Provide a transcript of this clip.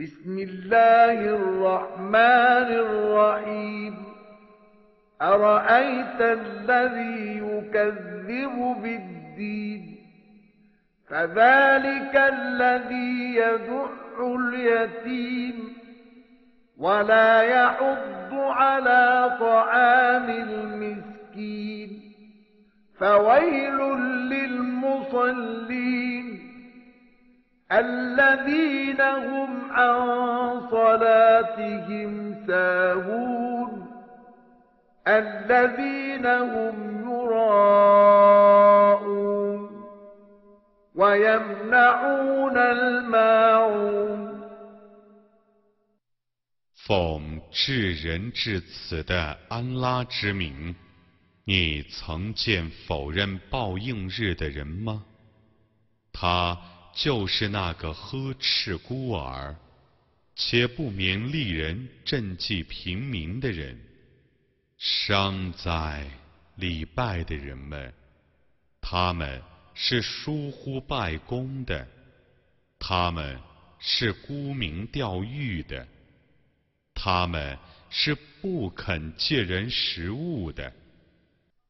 بسم الله الرحمن الرحيم. أرأيت الذي يكذب بالدين؟ فذلك الذي يدع اليتيم. ولا يحض على طعام المسكين. فويل للمصلين. الذين هم عن صلاتهم ساهون الذين هم يراءون ويمنعون الماعون 奉至仁至此的安拉之名，你曾见否认报应日的人吗？他 就是那个呵斥孤儿，且不勉励人赈济平民的人。伤哉礼拜的人们，他们是疏忽拜功的，他们是沽名钓誉的。他们是不肯借人食物的。